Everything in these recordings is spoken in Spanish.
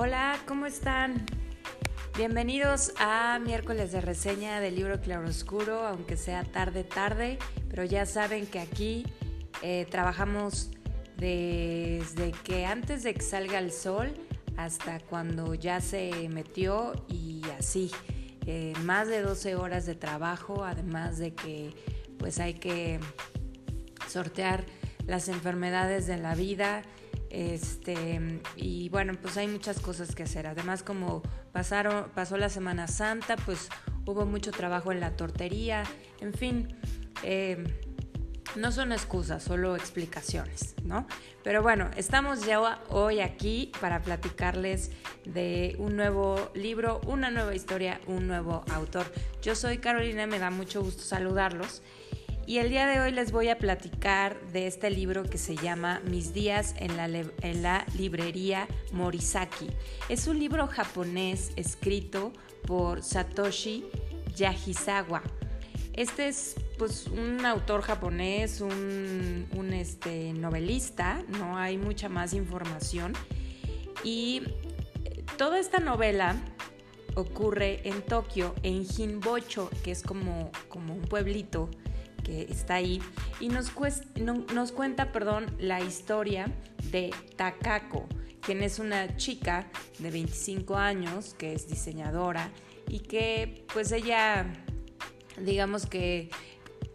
Hola, ¿cómo están? Bienvenidos a miércoles de reseña del libro Claroscuro, aunque sea tarde, tarde, pero ya saben que aquí eh, trabajamos desde que antes de que salga el sol hasta cuando ya se metió y así. Eh, más de 12 horas de trabajo, además de que pues hay que sortear las enfermedades de la vida. Este, y bueno, pues hay muchas cosas que hacer. Además, como pasaron, pasó la Semana Santa, pues hubo mucho trabajo en la tortería. En fin, eh, no son excusas, solo explicaciones, ¿no? Pero bueno, estamos ya hoy aquí para platicarles de un nuevo libro, una nueva historia, un nuevo autor. Yo soy Carolina, me da mucho gusto saludarlos. Y el día de hoy les voy a platicar de este libro que se llama Mis días en la, librería Morisaki. Es un libro japonés escrito por Satoshi Yahizawa. Este es pues un autor japonés, un, este, novelista, no hay mucha más información. Y toda esta novela ocurre en Tokio, en Hinbocho, que es como un pueblito que está ahí, y nos, nos cuenta perdón, la historia de Takako, quien es una chica de 25 años, que es diseñadora, y que pues ella, digamos que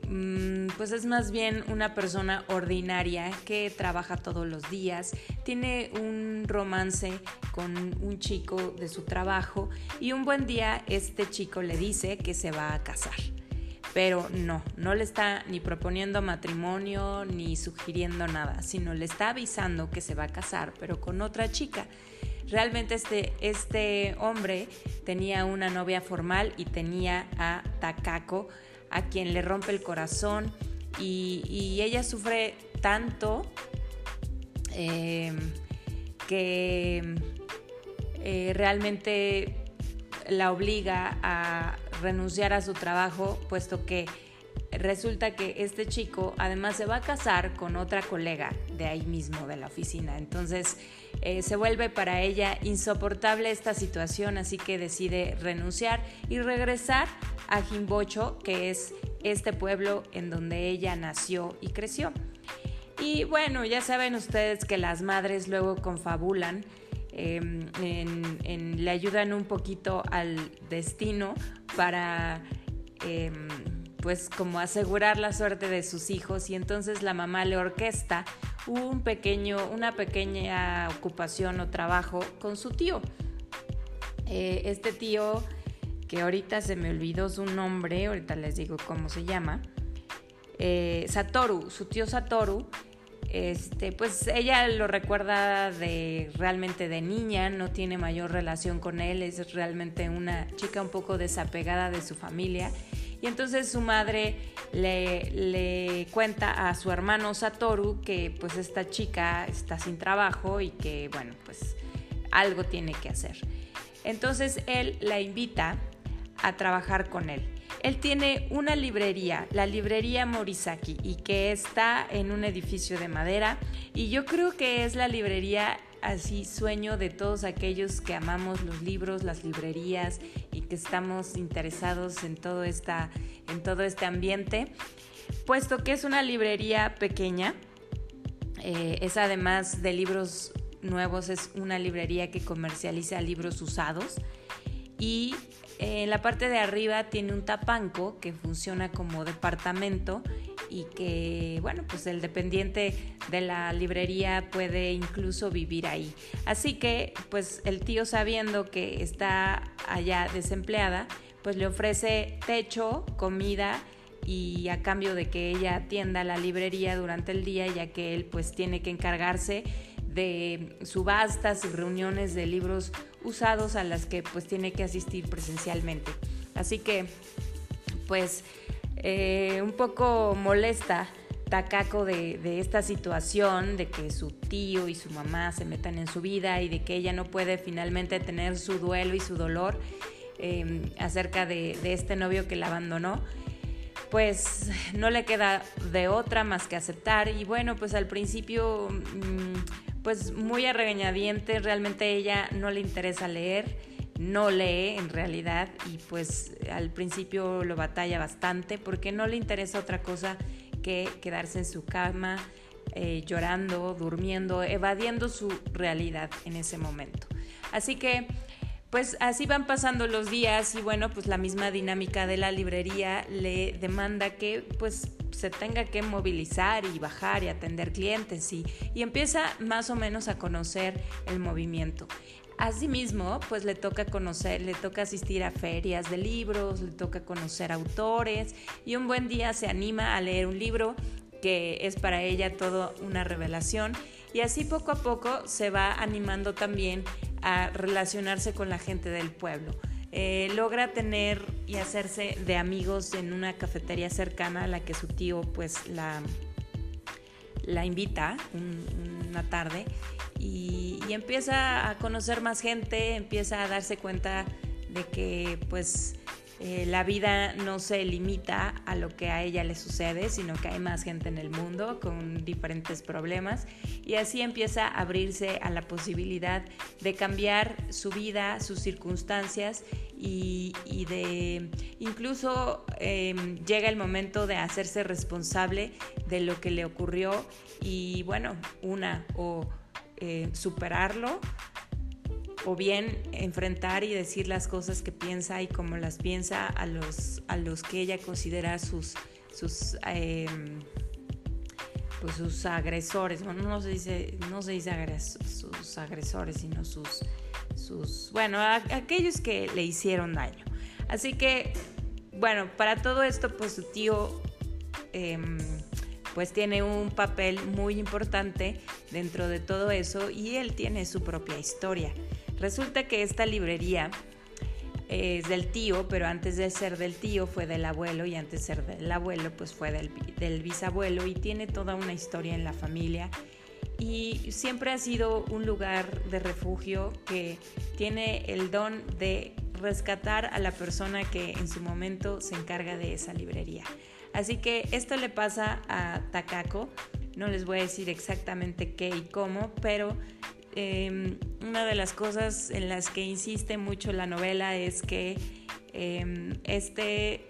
mm, pues es más bien una persona ordinaria que trabaja todos los días, tiene un romance con un chico de su trabajo y un buen día este chico le dice que se va a casar pero no, no le está ni proponiendo matrimonio ni sugiriendo nada, sino le está avisando que se va a casar, pero con otra chica. Realmente este, este hombre tenía una novia formal y tenía a Takako, a quien le rompe el corazón y, ella sufre tanto em, que eh, realmente la obliga a renunciar a su trabajo, puesto que resulta que este chico además se va a casar con otra colega de ahí mismo, de la oficina. Entonces eh, se vuelve para ella insoportable esta situación, así que decide renunciar y regresar a Jimbocho, que es este pueblo en donde ella nació y creció. Y bueno, ya saben ustedes que las madres luego confabulan Em, le ayudan un poquito al destino para em, pues como asegurar la suerte de sus hijos y entonces la mamá le orquesta un pequeño, una pequeña ocupación o trabajo con su tío. Eh, este tío, que ahorita se me olvidó su nombre, ahorita les digo cómo se llama, eh, Satoru, su tío Satoru, este, pues ella lo recuerda de realmente de niña, no tiene mayor relación con él, es realmente una chica un poco desapegada de su familia. Y entonces su madre le, le, cuenta a su hermano Satoru que pues esta chica está sin trabajo y que bueno, pues algo tiene que hacer. Entonces él la invita a trabajar con él. Él tiene una librería, la librería Morisaki, y que está en un edificio de madera. Y yo creo que es la librería así sueño de todos aquellos que amamos los libros, las librerías y que estamos interesados en todo, esta, en todo este ambiente, puesto que es una librería pequeña. Eh, es además de libros nuevos, es una librería que comercializa libros usados y en la parte de arriba tiene un tapanco que funciona como departamento y que, bueno, pues el dependiente de la librería puede incluso vivir ahí. Así que, pues el tío sabiendo que está allá desempleada, pues le ofrece techo, comida y a cambio de que ella atienda la librería durante el día, ya que él pues tiene que encargarse de subastas y reuniones de libros usados a las que pues tiene que asistir presencialmente. Así que pues eh, un poco molesta Takako de, esta situación, de que su tío y su mamá se metan en su vida y de que ella no puede finalmente tener su duelo y su dolor em, acerca de, de, este novio que la abandonó, pues no le queda de otra más que aceptar y bueno, pues al principio... Mm, pues muy a realmente ella no le interesa leer, no lee en realidad y pues al principio lo batalla bastante porque no le interesa otra cosa que quedarse en su cama eh, llorando, durmiendo, evadiendo su realidad en ese momento. Así que pues así van pasando los días y bueno, pues la misma dinámica de la librería le demanda que pues se tenga que movilizar y bajar y atender clientes y, y empieza más o menos a conocer el movimiento. Asimismo, pues le toca conocer, le toca asistir a ferias de libros, le toca conocer autores y un buen día se anima a leer un libro que es para ella todo una revelación y así poco a poco se va animando también a relacionarse con la gente del pueblo. Eh, logra tener y hacerse de amigos en una cafetería cercana a la que su tío pues la, la invita una tarde y, y, empieza a conocer más gente, empieza a darse cuenta de que pues eh, la vida no se limita a lo que a ella le sucede, sino que hay más gente en el mundo con diferentes problemas. Y así empieza a abrirse a la posibilidad de cambiar su vida, sus circunstancias y, de incluso em, llega el momento de hacerse responsable de lo que le ocurrió y bueno, una o eh, superarlo o bien enfrentar y decir las cosas que piensa y cómo las piensa a los, a los que ella considera sus, sus, em, pues sus agresores. Bueno, no se dice, no se dice sus agresores, sino sus, sus bueno, aquellos que le hicieron daño. Así que, bueno, para todo esto, pues su tío... Em, pues tiene un papel muy importante dentro de todo eso y él tiene su propia historia. Resulta que esta librería es del tío, pero antes de ser del tío fue del abuelo y antes de ser del abuelo pues fue del, del bisabuelo y tiene toda una historia en la familia y siempre ha sido un lugar de refugio que tiene el don de rescatar a la persona que en su momento se encarga de esa librería. Así que esto le pasa a Takako, no les voy a decir exactamente qué y cómo, pero Em, una de las cosas en las que insiste mucho la novela es que em, este,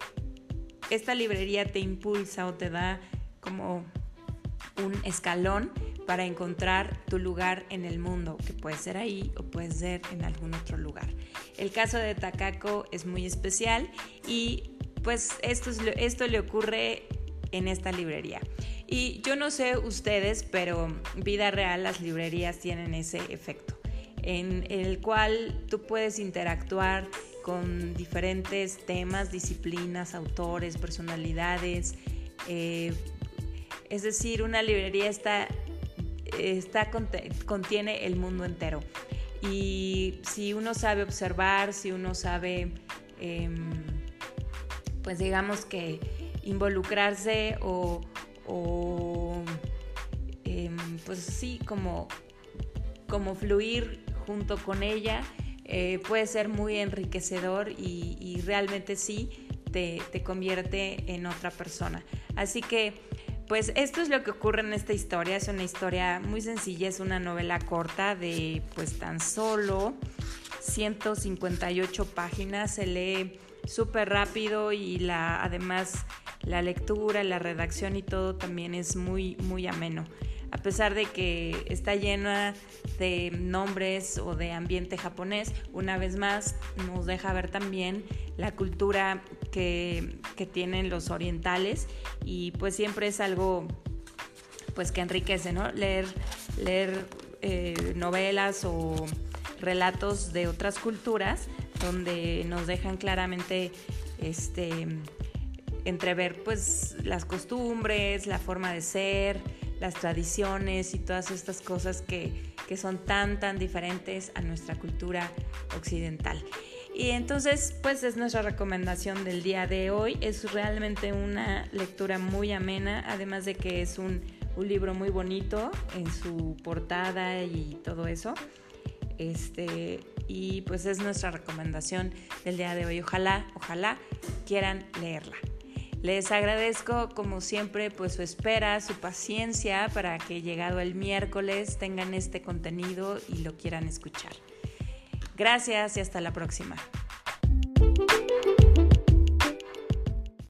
esta librería te impulsa o te da como un escalón para encontrar tu lugar en el mundo, que puede ser ahí o puede ser en algún otro lugar. El caso de Takako es muy especial y pues esto, esto le ocurre en esta librería. Y yo no sé ustedes, pero vida real las librerías tienen ese efecto, en el cual tú puedes interactuar con diferentes temas, disciplinas, autores, personalidades. Eh, es decir, una librería está, está, contiene el mundo entero. Y si uno sabe observar, si uno sabe, em, pues digamos que involucrarse o, o em, pues sí, como, como fluir junto con ella, eh, puede ser muy enriquecedor y, realmente sí te, te, convierte en otra persona. Así que, pues esto es lo que ocurre en esta historia. Es una historia muy sencilla, es una novela corta de pues tan solo 158 páginas. Se lee súper rápido y la, además la lectura, la redacción y todo también es muy, muy ameno. A pesar de que está llena de nombres o de ambiente japonés, una vez más nos deja ver también la cultura que, tienen los orientales y pues siempre es algo pues que enriquece, ¿no? Leer, leer eh, novelas o relatos de otras culturas donde nos dejan claramente este entrever pues las costumbres, la forma de ser, las tradiciones y todas estas cosas que, que son tan tan diferentes a nuestra cultura occidental. Y entonces, pues es nuestra recomendación del día de hoy. Es realmente una lectura muy amena, además de que es un, un libro muy bonito en su portada y todo eso. Este, y pues es nuestra recomendación del día de hoy. Ojalá, ojalá quieran leerla. Les agradezco como siempre pues su espera, su paciencia para que llegado el miércoles tengan este contenido y lo quieran escuchar. Gracias y hasta la próxima.